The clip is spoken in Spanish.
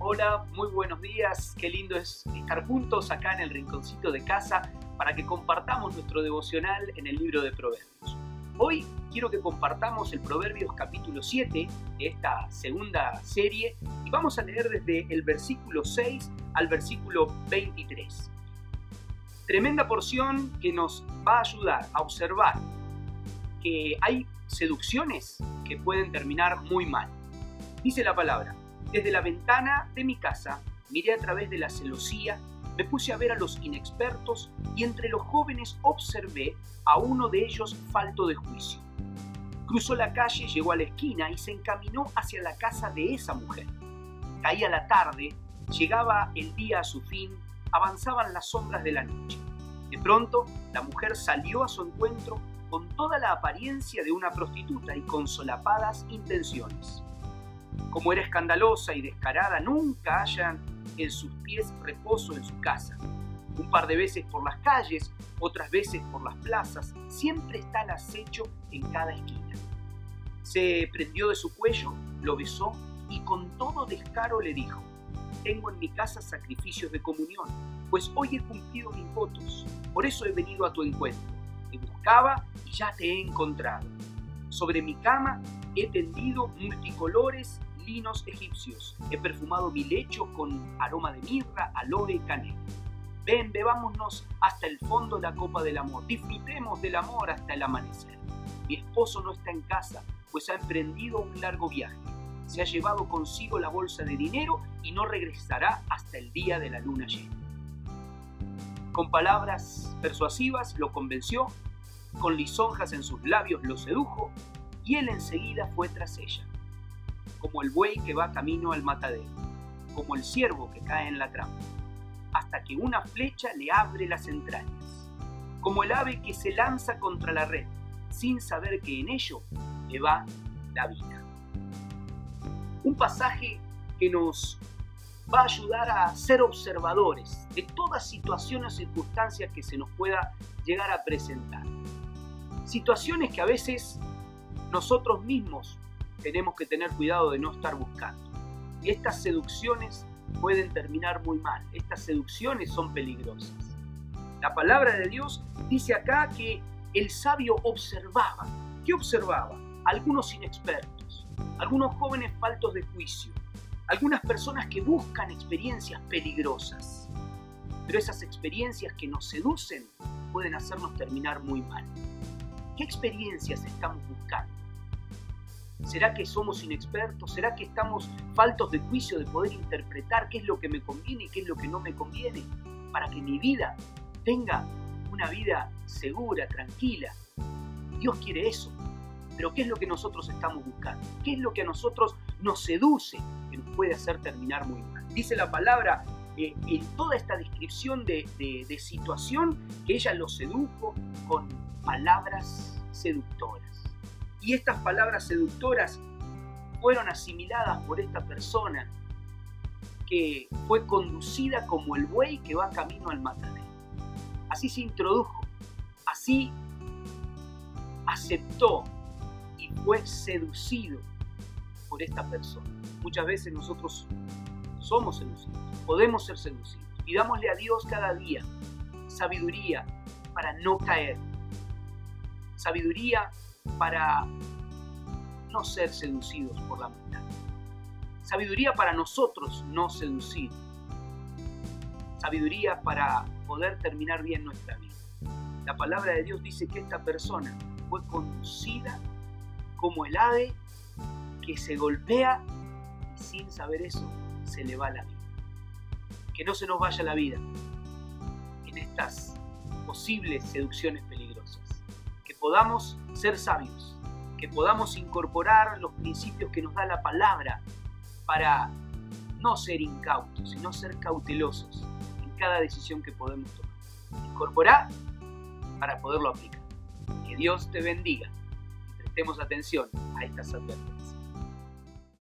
Hola, muy buenos días. Qué lindo es estar juntos acá en el rinconcito de casa para que compartamos nuestro devocional en el libro de Proverbios. Hoy quiero que compartamos el Proverbios capítulo 7 de esta segunda serie y vamos a leer desde el versículo 6 al versículo 23. Tremenda porción que nos va a ayudar a observar que hay seducciones que pueden terminar muy mal. Dice la palabra, desde la ventana de mi casa miré a través de la celosía, me puse a ver a los inexpertos y entre los jóvenes observé a uno de ellos falto de juicio. Cruzó la calle, llegó a la esquina y se encaminó hacia la casa de esa mujer. Caía la tarde, llegaba el día a su fin, avanzaban las sombras de la noche. De pronto, la mujer salió a su encuentro con toda la apariencia de una prostituta y con solapadas intenciones como era escandalosa y descarada, nunca hallan en sus pies reposo en su casa. Un par de veces por las calles, otras veces por las plazas, siempre está el acecho en cada esquina. Se prendió de su cuello, lo besó y con todo descaro le dijo, tengo en mi casa sacrificios de comunión, pues hoy he cumplido mis votos, por eso he venido a tu encuentro. Te buscaba y ya te he encontrado. Sobre mi cama he tendido multicolores egipcios. He perfumado mi lecho con aroma de mirra, aloe y canela. Ven, bebámonos hasta el fondo la copa del amor. Disfrutemos del amor hasta el amanecer. Mi esposo no está en casa, pues ha emprendido un largo viaje. Se ha llevado consigo la bolsa de dinero y no regresará hasta el día de la luna llena. Con palabras persuasivas lo convenció, con lisonjas en sus labios lo sedujo y él enseguida fue tras ella como el buey que va camino al matadero, como el ciervo que cae en la trampa, hasta que una flecha le abre las entrañas, como el ave que se lanza contra la red, sin saber que en ello le va la vida. Un pasaje que nos va a ayudar a ser observadores de todas situaciones o circunstancias que se nos pueda llegar a presentar. Situaciones que a veces nosotros mismos tenemos que tener cuidado de no estar buscando. Estas seducciones pueden terminar muy mal, estas seducciones son peligrosas. La palabra de Dios dice acá que el sabio observaba. ¿Qué observaba? Algunos inexpertos, algunos jóvenes faltos de juicio, algunas personas que buscan experiencias peligrosas. Pero esas experiencias que nos seducen pueden hacernos terminar muy mal. ¿Qué experiencias estamos buscando? ¿Será que somos inexpertos? ¿Será que estamos faltos de juicio de poder interpretar qué es lo que me conviene y qué es lo que no me conviene? Para que mi vida tenga una vida segura, tranquila. Dios quiere eso. Pero ¿qué es lo que nosotros estamos buscando? ¿Qué es lo que a nosotros nos seduce que nos puede hacer terminar muy mal? Dice la palabra eh, en toda esta descripción de, de situación que ella lo sedujo con palabras seductoras. Y estas palabras seductoras fueron asimiladas por esta persona que fue conducida como el buey que va camino al matadero. Así se introdujo, así aceptó y fue seducido por esta persona. Muchas veces nosotros somos seducidos, podemos ser seducidos. Pidámosle a Dios cada día sabiduría para no caer, sabiduría para no ser seducidos por la maldad. Sabiduría para nosotros no seducir. Sabiduría para poder terminar bien nuestra vida. La palabra de Dios dice que esta persona fue conducida como el ave que se golpea y sin saber eso se le va la vida. Que no se nos vaya la vida en estas posibles seducciones peligrosas podamos ser sabios, que podamos incorporar los principios que nos da la palabra para no ser incautos, sino ser cautelosos en cada decisión que podemos tomar. Incorporar para poderlo aplicar. Que Dios te bendiga prestemos atención a estas advertencias.